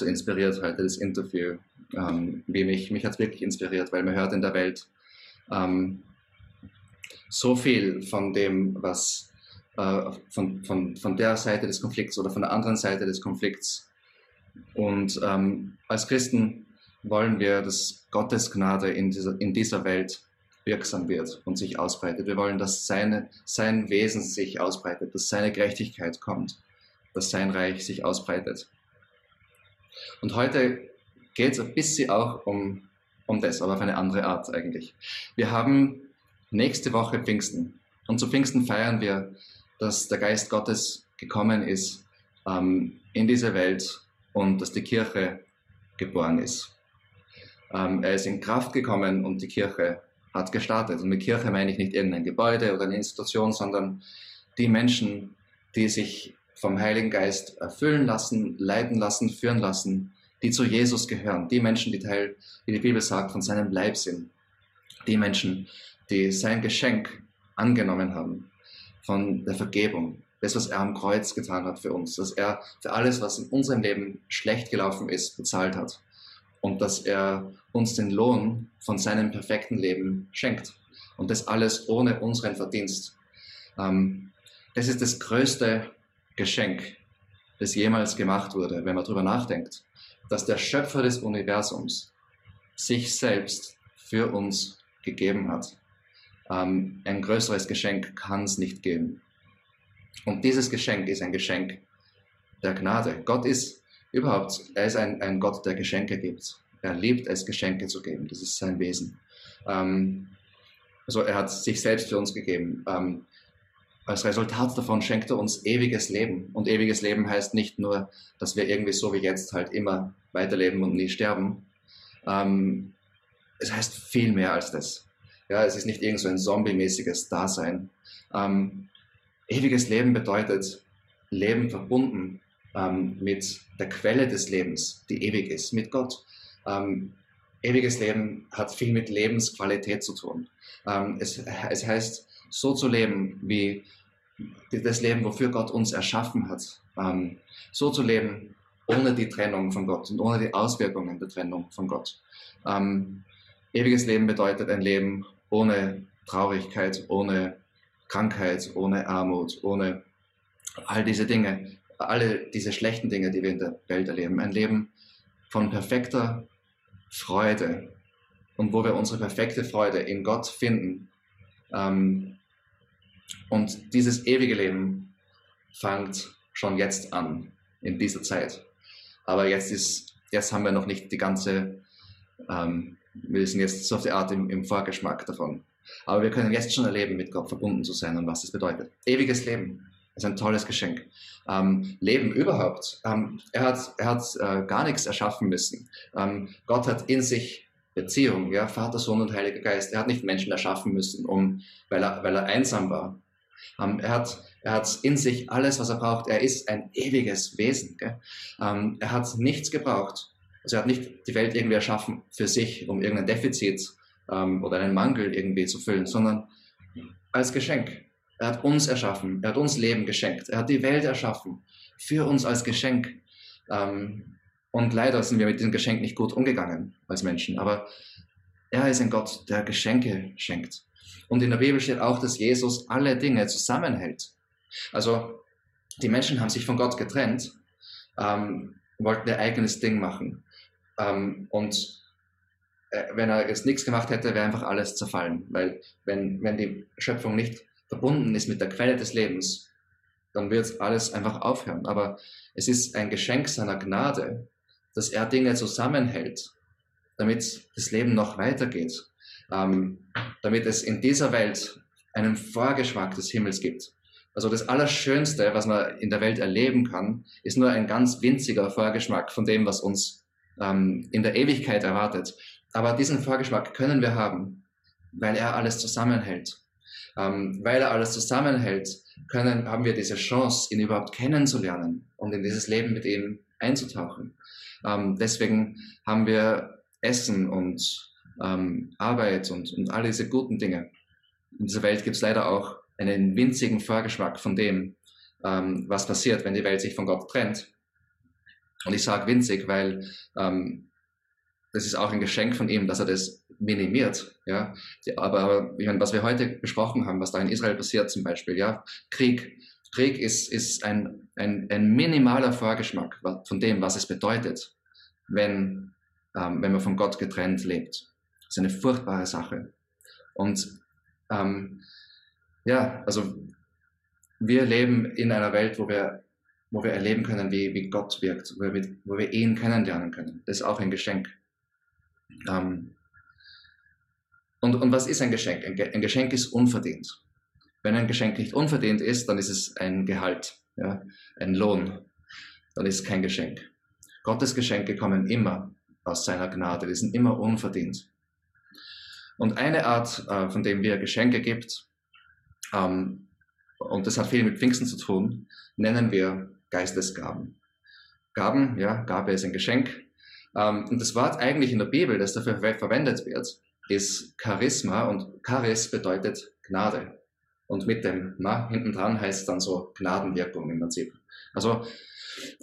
so inspiriert heute, das Interview, ähm, wie mich. Mich hat es wirklich inspiriert, weil man hört in der Welt ähm, so viel von dem, was äh, von, von, von der Seite des Konflikts oder von der anderen Seite des Konflikts. Und ähm, als Christen wollen wir, dass Gottes Gnade in dieser, in dieser Welt wirksam wird und sich ausbreitet. Wir wollen, dass seine, sein Wesen sich ausbreitet, dass seine Gerechtigkeit kommt, dass sein Reich sich ausbreitet. Und heute geht es ein bisschen auch um, um das, aber auf eine andere Art eigentlich. Wir haben nächste Woche Pfingsten und zu Pfingsten feiern wir, dass der Geist Gottes gekommen ist ähm, in diese Welt und dass die Kirche geboren ist. Ähm, er ist in Kraft gekommen und die Kirche hat gestartet. Und mit Kirche meine ich nicht irgendein Gebäude oder eine Institution, sondern die Menschen, die sich vom Heiligen Geist erfüllen lassen, leiten lassen, führen lassen, die zu Jesus gehören, die Menschen, die Teil, wie die Bibel sagt, von seinem Leib sind, die Menschen, die sein Geschenk angenommen haben von der Vergebung, das, was er am Kreuz getan hat für uns, dass er für alles, was in unserem Leben schlecht gelaufen ist, bezahlt hat. Und dass er uns den Lohn von seinem perfekten Leben schenkt. Und das alles ohne unseren Verdienst. Ähm, das ist das größte Geschenk, das jemals gemacht wurde, wenn man darüber nachdenkt, dass der Schöpfer des Universums sich selbst für uns gegeben hat. Ähm, ein größeres Geschenk kann es nicht geben. Und dieses Geschenk ist ein Geschenk der Gnade. Gott ist überhaupt, er ist ein, ein Gott, der Geschenke gibt. Er liebt es, Geschenke zu geben. Das ist sein Wesen. Ähm, also er hat sich selbst für uns gegeben. Ähm, als Resultat davon schenkt er uns ewiges Leben. Und ewiges Leben heißt nicht nur, dass wir irgendwie so wie jetzt halt immer weiterleben und nie sterben. Ähm, es heißt viel mehr als das. Ja, es ist nicht irgend so ein zombie-mäßiges Dasein. Ähm, ewiges Leben bedeutet Leben verbunden ähm, mit der Quelle des Lebens, die ewig ist, mit Gott. Ähm, ewiges Leben hat viel mit Lebensqualität zu tun. Ähm, es, es heißt, so zu leben, wie das Leben, wofür Gott uns erschaffen hat. Ähm, so zu leben, ohne die Trennung von Gott und ohne die Auswirkungen der Trennung von Gott. Ähm, ewiges Leben bedeutet ein Leben ohne Traurigkeit, ohne Krankheit, ohne Armut, ohne all diese Dinge, alle diese schlechten Dinge, die wir in der Welt erleben. Ein Leben von perfekter Freude und wo wir unsere perfekte Freude in Gott finden. Ähm, und dieses ewige Leben fängt schon jetzt an, in dieser Zeit. Aber jetzt ist, jetzt haben wir noch nicht die ganze, ähm, wir sind jetzt so auf die Art im, im Vorgeschmack davon. Aber wir können jetzt schon erleben, mit Gott verbunden zu sein und was das bedeutet. Ewiges Leben ist ein tolles Geschenk. Ähm, Leben überhaupt. Ähm, er hat, er hat äh, gar nichts erschaffen müssen. Ähm, Gott hat in sich Beziehung, ja, Vater, Sohn und Heiliger Geist. Er hat nicht Menschen erschaffen müssen, um, weil er, weil er einsam war. Ähm, er hat, er hat in sich alles, was er braucht. Er ist ein ewiges Wesen. Ähm, er hat nichts gebraucht. Also er hat nicht die Welt irgendwie erschaffen für sich, um irgendein Defizit ähm, oder einen Mangel irgendwie zu füllen, sondern als Geschenk. Er hat uns erschaffen, er hat uns Leben geschenkt, er hat die Welt erschaffen, für uns als Geschenk. Ähm, und leider sind wir mit diesem Geschenk nicht gut umgegangen als Menschen, aber er ist ein Gott, der Geschenke schenkt. Und in der Bibel steht auch, dass Jesus alle Dinge zusammenhält. Also die Menschen haben sich von Gott getrennt, ähm, wollten ihr eigenes Ding machen. Ähm, und äh, wenn er jetzt nichts gemacht hätte, wäre einfach alles zerfallen. Weil wenn, wenn die Schöpfung nicht verbunden ist mit der Quelle des Lebens, dann wird alles einfach aufhören. Aber es ist ein Geschenk seiner Gnade, dass er Dinge zusammenhält, damit das Leben noch weitergeht, ähm, damit es in dieser Welt einen Vorgeschmack des Himmels gibt. Also das Allerschönste, was man in der Welt erleben kann, ist nur ein ganz winziger Vorgeschmack von dem, was uns ähm, in der Ewigkeit erwartet. Aber diesen Vorgeschmack können wir haben, weil er alles zusammenhält. Ähm, weil er alles zusammenhält, können, haben wir diese Chance, ihn überhaupt kennenzulernen und in dieses Leben mit ihm einzutauchen. Ähm, deswegen haben wir Essen und ähm, Arbeit und, und all diese guten Dinge. In dieser Welt gibt es leider auch einen winzigen Vorgeschmack von dem, ähm, was passiert, wenn die Welt sich von Gott trennt. Und ich sage winzig, weil ähm, das ist auch ein Geschenk von ihm, dass er das minimiert. Ja? Aber, aber ich meine, was wir heute besprochen haben, was da in Israel passiert zum Beispiel, ja, Krieg. Krieg ist, ist ein, ein, ein minimaler Vorgeschmack von dem, was es bedeutet, wenn, ähm, wenn man von Gott getrennt lebt. Das ist eine furchtbare Sache. Und ähm, ja, also wir leben in einer Welt, wo wir, wo wir erleben können, wie, wie Gott wirkt, wo wir, wo wir ihn kennenlernen können. Das ist auch ein Geschenk. Ähm, und, und was ist ein Geschenk? Ein, ein, Geschenk ist unverdient. Wenn ein Geschenk nicht unverdient ist, dann ist es ein Gehalt, ja, ein Lohn. Dann ist es kein Geschenk. Gottes Geschenke kommen immer aus seiner Gnade, die sind immer unverdient. Und eine Art, äh, von dem wir Geschenke gibt, ähm, und das hat viel mit Pfingsten zu tun, nennen wir Geistesgaben. Gaben, ja, Gabe ist ein Geschenk. Ähm, und das Wort eigentlich in der Bibel, das dafür verwendet wird, ist Charisma und Charis bedeutet Gnade. Und mit dem Ma hinten dran heißt es dann so Gnadenwirkung im Prinzip. Also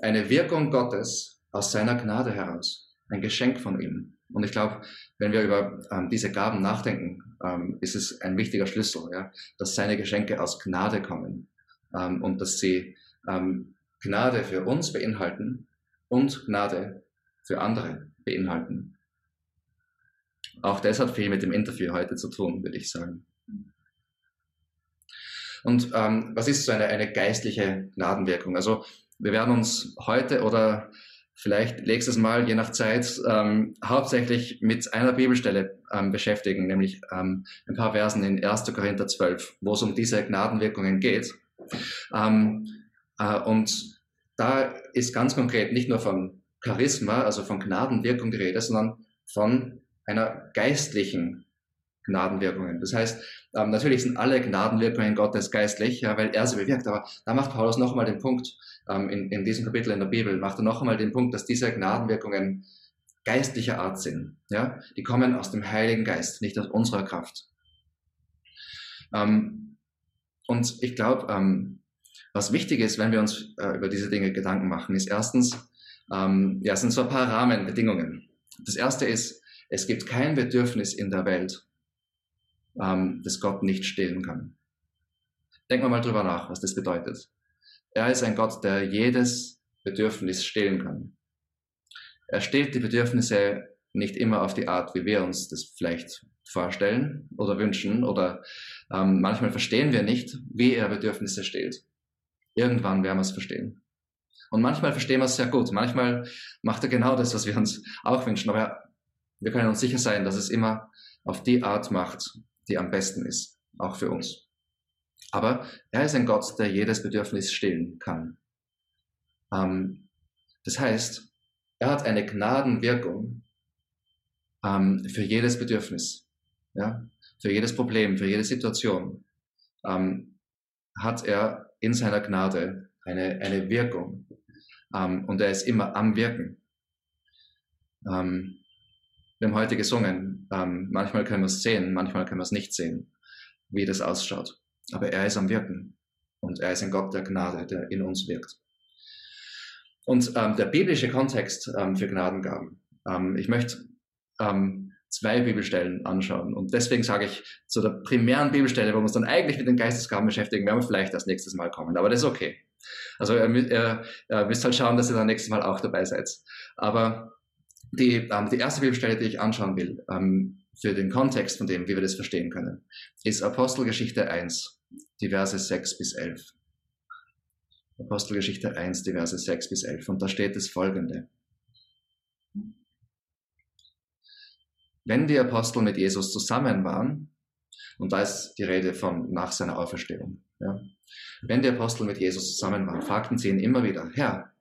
eine Wirkung Gottes aus seiner Gnade heraus. Ein Geschenk von ihm. Und ich glaube, wenn wir über ähm, diese Gaben nachdenken, ähm, ist es ein wichtiger Schlüssel, ja, dass seine Geschenke aus Gnade kommen ähm, und dass sie ähm, Gnade für uns beinhalten und Gnade für andere beinhalten. Auch das hat viel mit dem Interview heute zu tun, würde ich sagen. Und ähm, was ist so eine, eine geistliche Gnadenwirkung? Also wir werden uns heute oder vielleicht nächstes Mal, je nach Zeit, ähm, hauptsächlich mit einer Bibelstelle ähm, beschäftigen, nämlich ähm, ein paar Versen in 1. Korinther 12, wo es um diese Gnadenwirkungen geht. Ähm, äh, und da ist ganz konkret nicht nur von Charisma, also von Gnadenwirkung die Rede, sondern von einer geistlichen Gnadenwirkungen. Das heißt, ähm, natürlich sind alle Gnadenwirkungen Gottes geistlich, ja, weil er sie bewirkt, aber da macht Paulus noch einmal den Punkt, ähm, in, in diesem Kapitel in der Bibel, macht er noch einmal den Punkt, dass diese Gnadenwirkungen geistlicher Art sind. Ja? Die kommen aus dem Heiligen Geist, nicht aus unserer Kraft. Ähm, und ich glaube, ähm, was wichtig ist, wenn wir uns äh, über diese Dinge Gedanken machen, ist erstens, ähm, ja, es sind so ein paar Rahmenbedingungen. Das erste ist, es gibt kein Bedürfnis in der Welt, ähm, das Gott nicht stillen kann. Denken wir mal drüber nach, was das bedeutet. Er ist ein Gott, der jedes Bedürfnis stillen kann. Er stillt die Bedürfnisse nicht immer auf die Art, wie wir uns das vielleicht vorstellen oder wünschen oder ähm, manchmal verstehen wir nicht, wie er Bedürfnisse stillt. Irgendwann werden wir es verstehen. Und manchmal verstehen wir es sehr gut. Manchmal macht er genau das, was wir uns auch wünschen. Aber wir können uns sicher sein, dass es immer auf die Art macht, die am besten ist, auch für uns. Aber er ist ein Gott, der jedes Bedürfnis stillen kann. Ähm, das heißt, er hat eine Gnadenwirkung ähm, für jedes Bedürfnis, ja, für jedes Problem, für jede Situation. Ähm, hat er in seiner Gnade eine, eine Wirkung. Ähm, und er ist immer am Wirken. Wir haben heute gesungen, ähm, manchmal können wir es sehen, manchmal können wir es nicht sehen, wie das ausschaut. Aber er ist am Wirken und er ist ein Gott der Gnade, der in uns wirkt. Und ähm, der biblische Kontext ähm, für Gnadengaben. Ähm, ich möchte ähm, zwei Bibelstellen anschauen. Und deswegen sage ich zu der primären Bibelstelle, wo wir uns dann eigentlich mit den Geistesgaben beschäftigen, werden wir vielleicht das nächstes Mal kommen. Aber das ist okay. Also ihr, ihr, ihr müsst halt schauen, dass ihr dann nächstes Mal auch dabei seid. Aber die, ähm, die erste Bibelstelle, die ich anschauen will, ähm, für den Kontext von dem, wie wir das verstehen können, ist Apostelgeschichte 1, die Verse 6 bis 11. Apostelgeschichte 1, die Verse 6 bis 11. Und da steht das folgende. Wenn die Apostel mit Jesus zusammen waren, und da ist die Rede von nach seiner Auferstehung, ja, wenn die Apostel mit Jesus zusammen waren, fragten sie ihn immer wieder, Herr,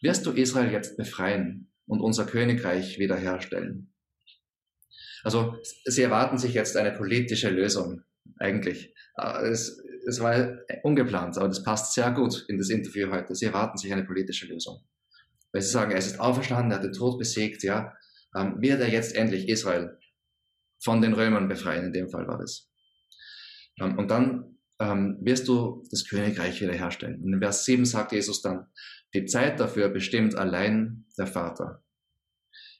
wirst du Israel jetzt befreien und unser Königreich wiederherstellen. Also sie erwarten sich jetzt eine politische Lösung, eigentlich. Äh, es, es war ungeplant, aber das passt sehr gut in das Interview heute. Sie erwarten sich eine politische Lösung. Weil sie sagen, er ist auferstanden, er hat den Tod besiegt, ja, ähm, wird er jetzt endlich Israel von den Römern befreien, in dem Fall war es. Ähm, und dann ähm, wirst du das Königreich wiederherstellen. Und in Vers 7 sagt Jesus dann, die Zeit dafür bestimmt allein der Vater.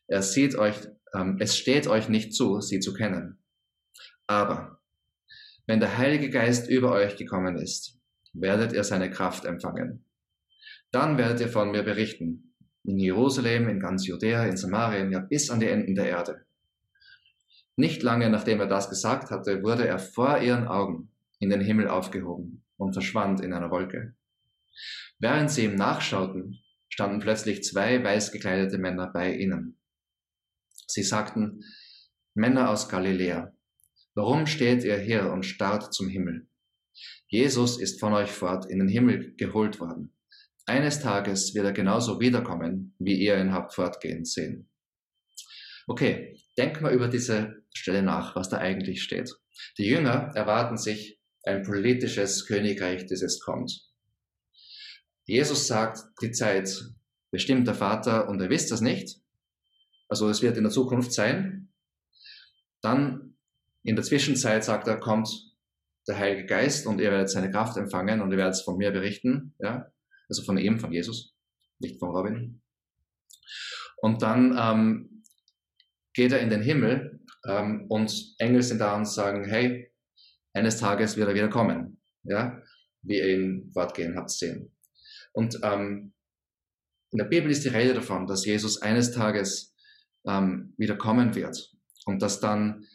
Er sieht euch, ähm, es steht euch nicht zu, sie zu kennen. Aber wenn der Heilige Geist über euch gekommen ist, werdet ihr seine Kraft empfangen. Dann werdet ihr von mir berichten. In Jerusalem, in ganz Judäa, in Samarien, ja bis an die Enden der Erde. Nicht lange nachdem er das gesagt hatte, wurde er vor ihren Augen in den Himmel aufgehoben und verschwand in einer Wolke. Während sie ihm nachschauten, standen plötzlich zwei weiß gekleidete Männer bei ihnen. Sie sagten, Männer aus Galiläa, warum steht ihr hier und starrt zum Himmel? Jesus ist von euch fort in den Himmel geholt worden. Eines Tages wird er genauso wiederkommen, wie ihr ihn habt fortgehen sehen. Okay, denk mal über diese Stelle nach, was da eigentlich steht. Die Jünger erwarten sich ein politisches Königreich, das jetzt kommt. Jesus sagt, die Zeit bestimmt der Vater und er wisst das nicht. Also es wird in der Zukunft sein. Dann in der Zwischenzeit sagt er, kommt der Heilige Geist und ihr werdet seine Kraft empfangen und ihr werdet es von mir berichten. Ja? Also von ihm, von Jesus, nicht von Robin. Und dann ähm, geht er in den Himmel ähm, und Engel sind da und sagen, hey, eines Tages wird er wieder kommen. Ja? Wie ihr ihn fortgehen habt sehen. Und ähm, in der Bibel ist die Rede davon, dass Jesus eines Tages ähm, wieder kommen wird und dass dann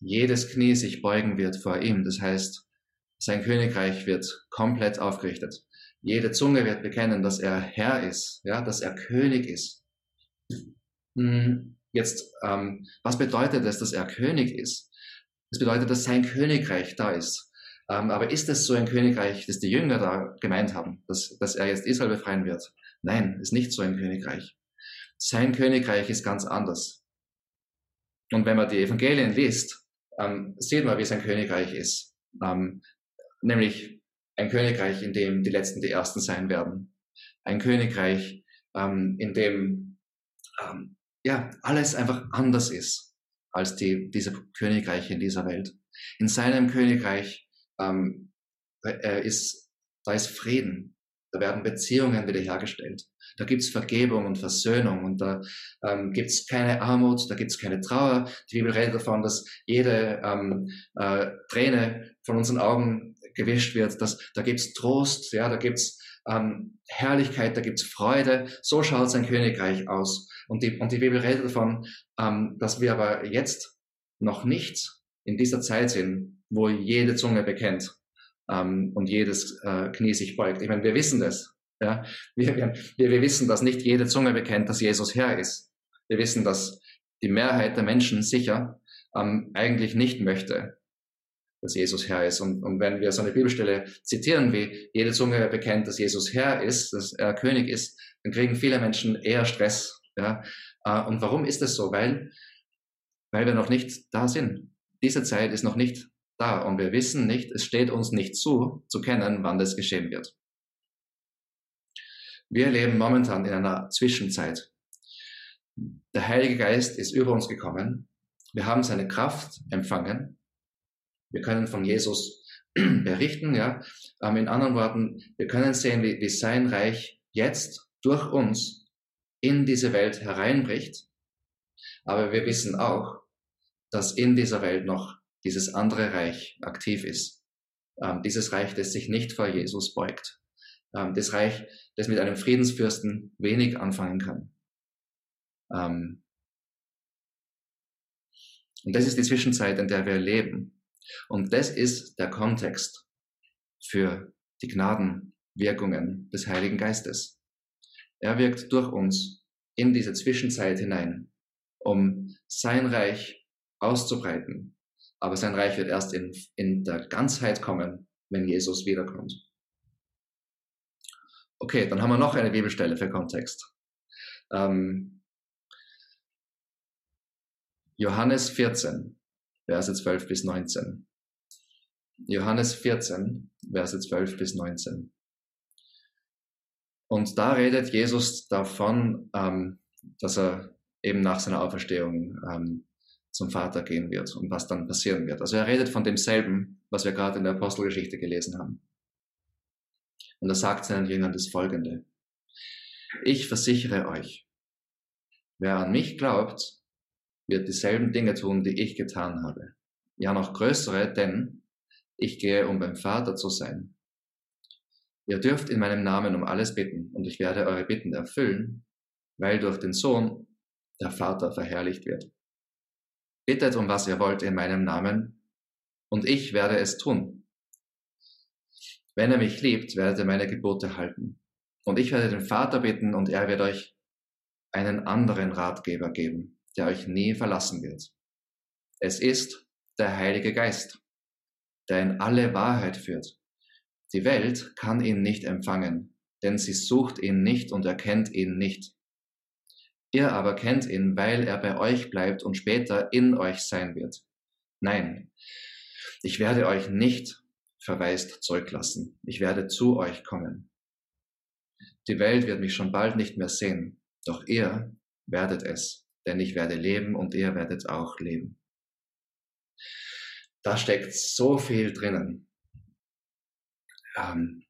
jedes Knie sich beugen wird vor ihm. Das heißt, sein Königreich wird komplett aufgerichtet. Jede Zunge wird bekennen, dass er Herr ist, ja, dass er König ist. Hm, jetzt, ähm, was bedeutet es, dass er König ist? Das bedeutet, dass sein Königreich da ist. Ähm, aber ist es so ein Königreich, das die Jünger da gemeint haben, dass, dass er jetzt Israel befreien wird? Nein, ist nicht so ein Königreich. Sein Königreich ist ganz anders. Und wenn man die Evangelien liest, ähm, sieht man, wie sein Königreich ist. Ähm, nämlich ein Königreich, in dem die Letzten die Ersten sein werden. Ein Königreich, ähm, in dem ähm, ja alles einfach anders ist als die, diese Königreiche in dieser Welt. In seinem Königreich ähm, äh, ist, da ist Frieden, da werden Beziehungen wiederhergestellt. Da gibt's Vergebung und Versöhnung und da ähm, gibt's keine Armut, da gibt's keine Trauer. Die Bibel redet davon, dass jede ähm, äh, Träne von unseren Augen gewischt wird. Dass, da gibt's Trost, ja, da gibt's ähm, Herrlichkeit, da gibt's Freude. So schaut sein Königreich aus. Und die, und die Bibel redet davon, ähm, dass wir aber jetzt noch nicht in dieser Zeit sind, wo jede Zunge bekennt ähm, und jedes äh, Knie sich beugt. Ich meine, wir wissen das. Ja? Wir, wir, wir wissen, dass nicht jede Zunge bekennt, dass Jesus Herr ist. Wir wissen, dass die Mehrheit der Menschen sicher ähm, eigentlich nicht möchte, dass Jesus Herr ist. Und, und wenn wir so eine Bibelstelle zitieren, wie jede Zunge bekennt, dass Jesus Herr ist, dass er König ist, dann kriegen viele Menschen eher Stress. Ja? Äh, und warum ist das so? Weil, weil wir noch nicht da sind. Diese Zeit ist noch nicht da und wir wissen nicht, es steht uns nicht zu, zu kennen, wann das geschehen wird. Wir leben momentan in einer Zwischenzeit. Der Heilige Geist ist über uns gekommen. Wir haben seine Kraft empfangen. Wir können von Jesus berichten, ja. Ähm, in anderen Worten, wir können sehen, wie, wie sein Reich jetzt durch uns in diese Welt hereinbricht. Aber wir wissen auch, dass in dieser Welt noch dieses andere Reich aktiv ist. Ähm, dieses Reich, das sich nicht vor Jesus beugt. Ähm, das Reich, das mit einem Friedensfürsten wenig anfangen kann. Ähm, und das ist die Zwischenzeit, in der wir leben. Und das ist der Kontext für die Gnadenwirkungen des Heiligen Geistes. Er wirkt durch uns in diese Zwischenzeit hinein, um sein Reich auszubreiten. Aber sein Reich wird erst in, in der Ganzheit kommen, wenn Jesus wiederkommt. Okay, dann haben wir noch eine Bibelstelle für Kontext. Ähm, Johannes 14, Verse 12 bis 19. Johannes 14, Verse 12 bis 19. Und da redet Jesus davon, ähm, dass er eben nach seiner Auferstehung ähm, zum Vater gehen wird und was dann passieren wird. Also er redet von demselben, was wir gerade in der Apostelgeschichte gelesen haben. Und er sagt seinen Jüngern das folgende. Ich versichere euch, wer an mich glaubt, wird dieselben Dinge tun, die ich getan habe. Ja, noch größere, denn ich gehe, um beim Vater zu sein. Ihr dürft in meinem Namen um alles bitten, und ich werde eure Bitten erfüllen, weil durch den Sohn der Vater verherrlicht wird. Bittet um was ihr wollt in meinem Namen, und ich werde es tun. Wenn ihr mich liebt, werdet ihr meine Gebote halten. Und ich werde den Vater bitten, und er wird euch einen anderen Ratgeber geben, der euch nie verlassen wird. Es ist der Heilige Geist, der in alle Wahrheit führt. Die Welt kann ihn nicht empfangen, denn sie sucht ihn nicht und erkennt ihn nicht. Ihr aber kennt ihn, weil er bei euch bleibt und später in euch sein wird. Nein, ich werde euch nicht verwaist zurücklassen. Ich werde zu euch kommen. Die Welt wird mich schon bald nicht mehr sehen, doch ihr werdet es, denn ich werde leben und ihr werdet auch leben. Da steckt so viel drinnen. Ähm,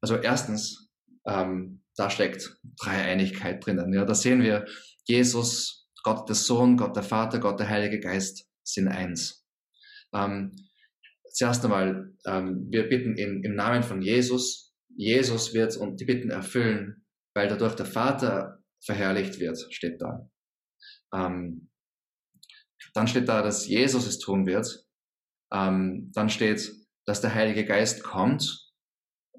also erstens, ähm, da steckt Dreieinigkeit drinnen. Ja, da sehen wir, Jesus, Gott der Sohn, Gott der Vater, Gott der Heilige Geist sind eins. Ähm, zuerst einmal, ähm, wir bitten in, im Namen von Jesus. Jesus wird und die Bitten erfüllen, weil dadurch der Vater verherrlicht wird, steht da. Ähm, dann steht da, dass Jesus es tun wird. Ähm, dann steht, dass der Heilige Geist kommt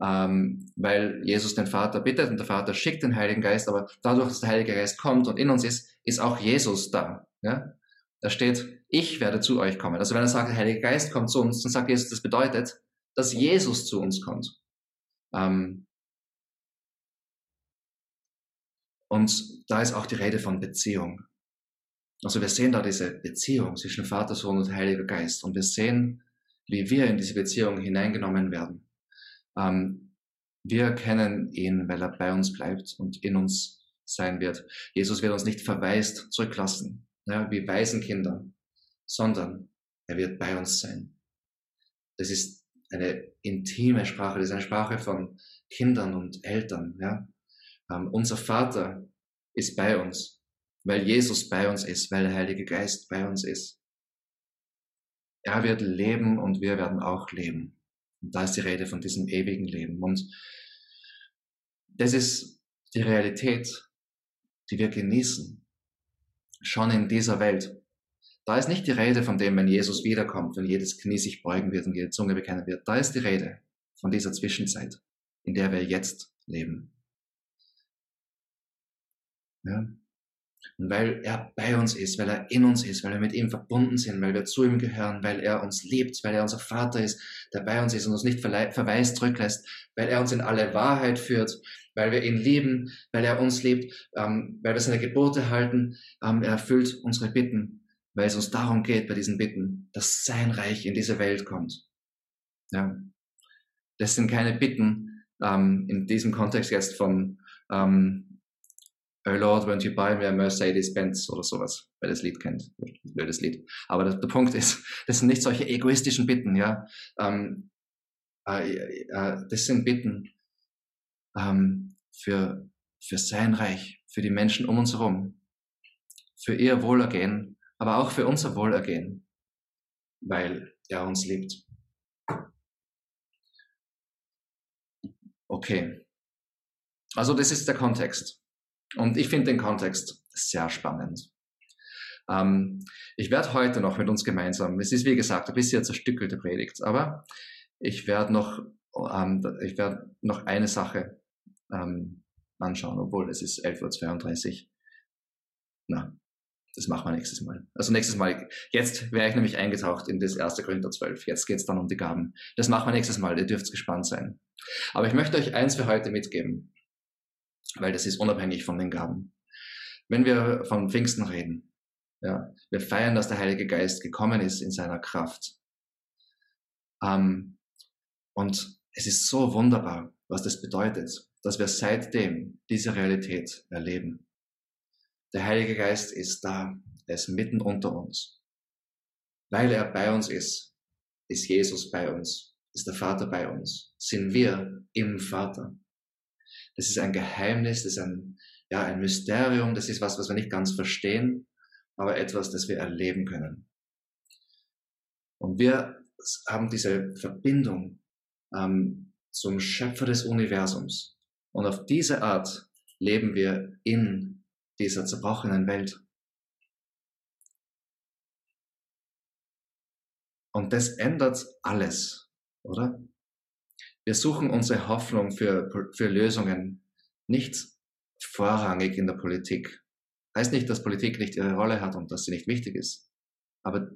ähm, weil Jesus den Vater bittet und der Vater schickt den Heiligen Geist, aber dadurch, dass der Heilige Geist kommt und in uns ist, ist auch Jesus da. Ja? Da steht, ich werde zu euch kommen. Also wenn er sagt, der Heilige Geist kommt zu uns, dann sagt Jesus, das bedeutet, dass Jesus zu uns kommt. Ähm, und da ist auch die Rede von Beziehung. Also wir sehen da diese Beziehung zwischen Vater, Sohn und Heiliger Geist. Und wir sehen, wie wir in diese Beziehung hineingenommen werden. Ähm, wir kennen ihn, weil er bei uns bleibt und in uns sein wird. Jesus wird uns nicht verwaist zurücklassen, ja, wie Waisenkinder, sondern er wird bei uns sein. Das ist eine intime Sprache, das ist eine Sprache von Kindern und Eltern. Ja. Ähm, unser Vater ist bei uns, weil Jesus bei uns ist, weil der Heilige Geist bei uns ist. Er wird leben und wir werden auch leben. Und da ist die Rede von diesem ewigen Leben. Und das ist die Realität, die wir genießen. Schon in dieser Welt. Da ist nicht die Rede von dem, wenn Jesus wiederkommt, wenn jedes Knie sich beugen wird und jede Zunge bekennen wird. Da ist die Rede von dieser Zwischenzeit, in der wir jetzt leben. Ja? Und weil er bei uns ist, weil er in uns ist, weil wir mit ihm verbunden sind, weil wir zu ihm gehören, weil er uns liebt, weil er unser Vater ist, der bei uns ist und uns nicht verweist zurücklässt, weil er uns in alle Wahrheit führt, weil wir ihn lieben, weil er uns liebt, ähm, weil wir seine Gebote halten, ähm, er erfüllt unsere Bitten, weil es uns darum geht bei diesen Bitten, dass sein Reich in diese Welt kommt. Ja. Das sind keine Bitten ähm, in diesem Kontext jetzt von ähm, Oh Lord, won't you buy me a Mercedes-Benz oder sowas, wer das Lied kennt. Blödes Lied. Aber der, der, Punkt ist, das sind nicht solche egoistischen Bitten, ja. Ähm, äh, äh, das sind Bitten ähm, für, für sein Reich, für die Menschen um uns herum, für ihr Wohlergehen, aber auch für unser Wohlergehen, weil er uns liebt. Okay. Also das ist der Kontext. Und ich finde den Kontext sehr spannend. Ähm, ich werde heute noch mit uns gemeinsam, es ist wie gesagt ein bisschen zerstückelte Predigt, aber ich werde noch, ähm, ich werde noch eine Sache ähm, anschauen, obwohl es ist 11.32 Uhr. Na, das machen wir nächstes Mal. Also nächstes Mal, jetzt wäre ich nämlich eingetaucht in das 1. Korinther 12. Jetzt geht es dann um die Gaben. Das machen wir nächstes Mal, ihr dürft gespannt sein. Aber ich möchte euch eins für heute mitgeben weil das ist unabhängig von den Gaben. Wenn wir von Pfingsten reden, ja, wir feiern, dass der Heilige Geist gekommen ist in seiner Kraft. Ähm, und es ist so wunderbar, was das bedeutet, dass wir seitdem diese Realität erleben. Der Heilige Geist ist da, er ist mitten unter uns. Weil er bei uns ist, ist Jesus bei uns, ist der Vater bei uns, sind wir im Vater. Das ist ein Geheimnis, das ist ein, ja, ein Mysterium, das ist was, was wir nicht ganz verstehen, aber etwas, das wir erleben können. Und wir haben diese Verbindung ähm, zum Schöpfer des Universums. Und auf diese Art leben wir in dieser zerbrochenen Welt. Und das ändert alles, oder? Wir suchen unsere Hoffnung für, für Lösungen nicht vorrangig in der Politik. Heißt nicht, dass Politik nicht ihre Rolle hat und dass sie nicht wichtig ist. Aber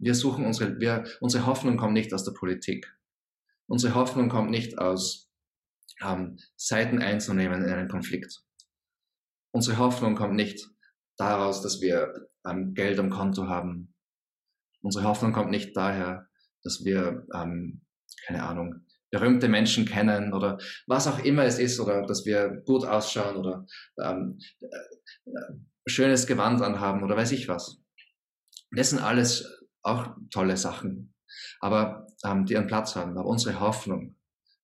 wir suchen unsere, wir, unsere Hoffnung kommt nicht aus der Politik. Unsere Hoffnung kommt nicht aus ähm, Seiten einzunehmen in einen Konflikt. Unsere Hoffnung kommt nicht daraus, dass wir ähm, Geld am Konto haben, Unsere Hoffnung kommt nicht daher, dass wir, ähm, keine Ahnung, berühmte Menschen kennen oder was auch immer es ist oder dass wir gut ausschauen oder ähm, äh, schönes Gewand anhaben oder weiß ich was. Das sind alles auch tolle Sachen, aber ähm, die einen Platz haben. Aber unsere Hoffnung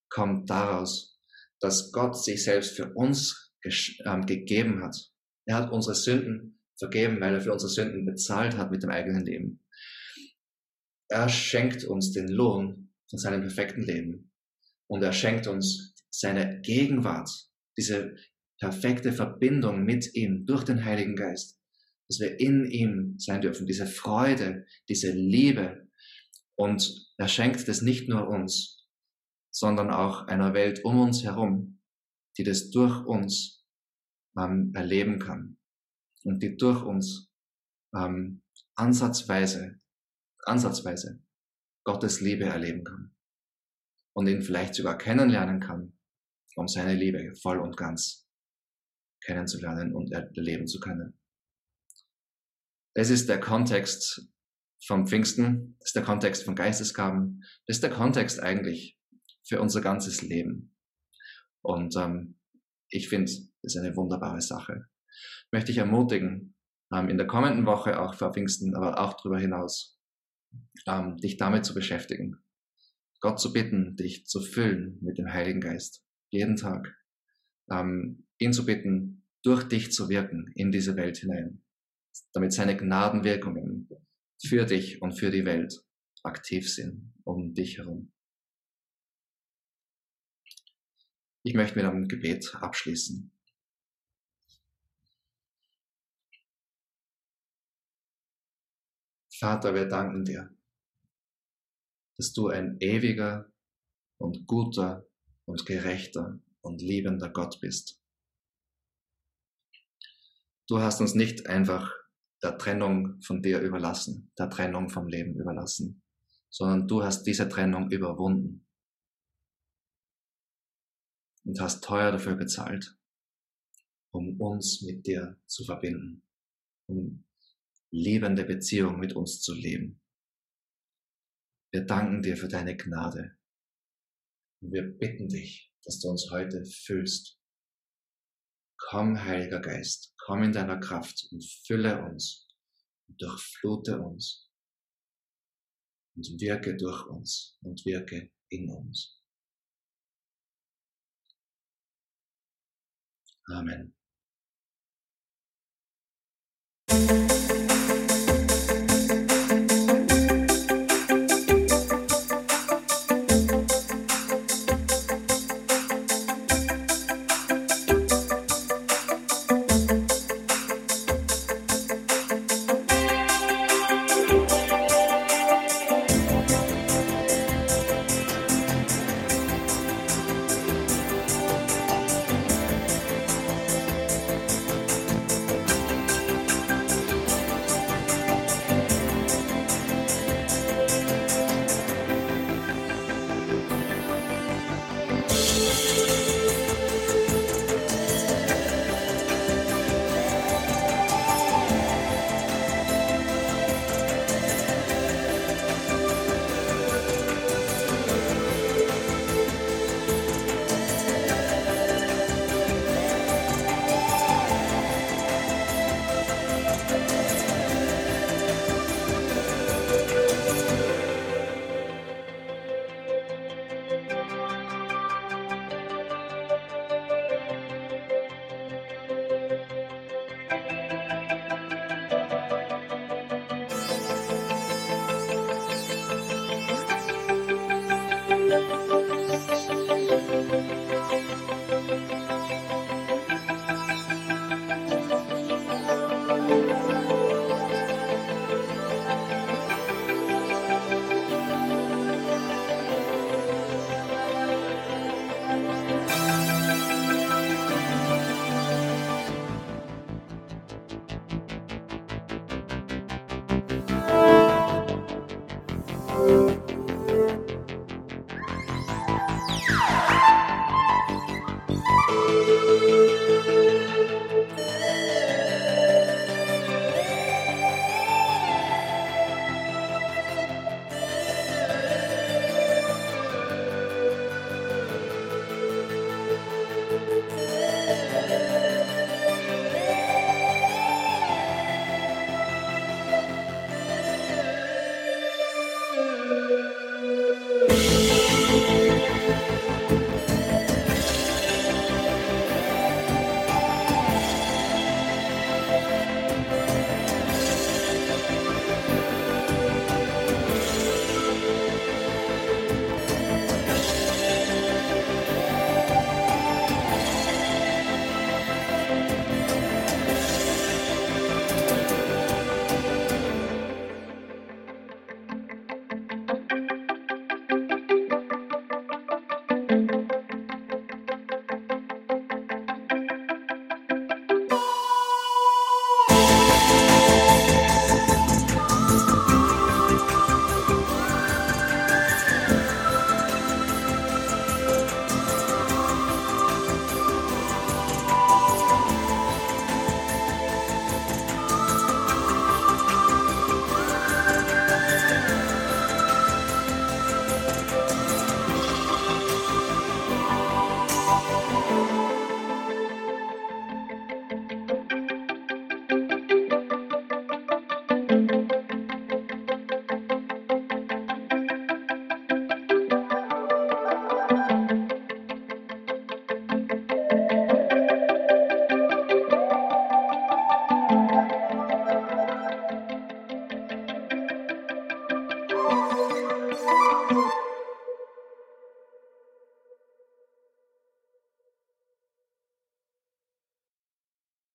kommt daraus, dass Gott sich selbst für uns ähm, gegeben hat. Er hat unsere Sünden vergeben, weil er für unsere Sünden bezahlt hat mit dem eigenen Leben. Er schenkt uns den Lohn von seinem perfekten Leben. Und er schenkt uns seine Gegenwart, diese perfekte Verbindung mit ihm durch den Heiligen Geist, dass wir in ihm sein dürfen, diese Freude, diese Liebe. Und er schenkt das nicht nur uns, sondern auch einer Welt um uns herum, die das durch uns ähm, erleben kann und die durch uns ähm, ansatzweise ansatzweise Gottes Liebe erleben kann und ihn vielleicht sogar kennenlernen kann, um seine Liebe voll und ganz kennenzulernen und erleben zu können. Das ist der Kontext vom Pfingsten, das ist der Kontext von Geistesgaben, das ist der Kontext eigentlich für unser ganzes Leben. Und ähm, ich finde, das ist eine wunderbare Sache. Möchte ich ermutigen, ähm, in der kommenden Woche auch vor Pfingsten, aber auch darüber hinaus, ähm, dich damit zu beschäftigen. Gott zu bitten, dich zu füllen mit dem Heiligen Geist. Jeden Tag. Ähm, ihn zu bitten, durch dich zu wirken in diese Welt hinein. Damit seine Gnadenwirkungen für dich und für die Welt aktiv sind um dich herum. Ich möchte mit einem Gebet abschließen. Vater, wir danken dir, dass du ein ewiger und guter und gerechter und liebender Gott bist. Du hast uns nicht einfach der Trennung von dir überlassen, der Trennung vom Leben überlassen, sondern du hast diese Trennung überwunden und hast teuer dafür bezahlt, um uns mit dir zu verbinden, um liebende Beziehung mit uns zu leben. Wir danken dir für deine Gnade. Und wir bitten dich, dass du uns heute füllst. Komm, Heiliger Geist, komm in deiner Kraft und fülle uns und durchflute uns und wirke durch uns und wirke in uns. Amen.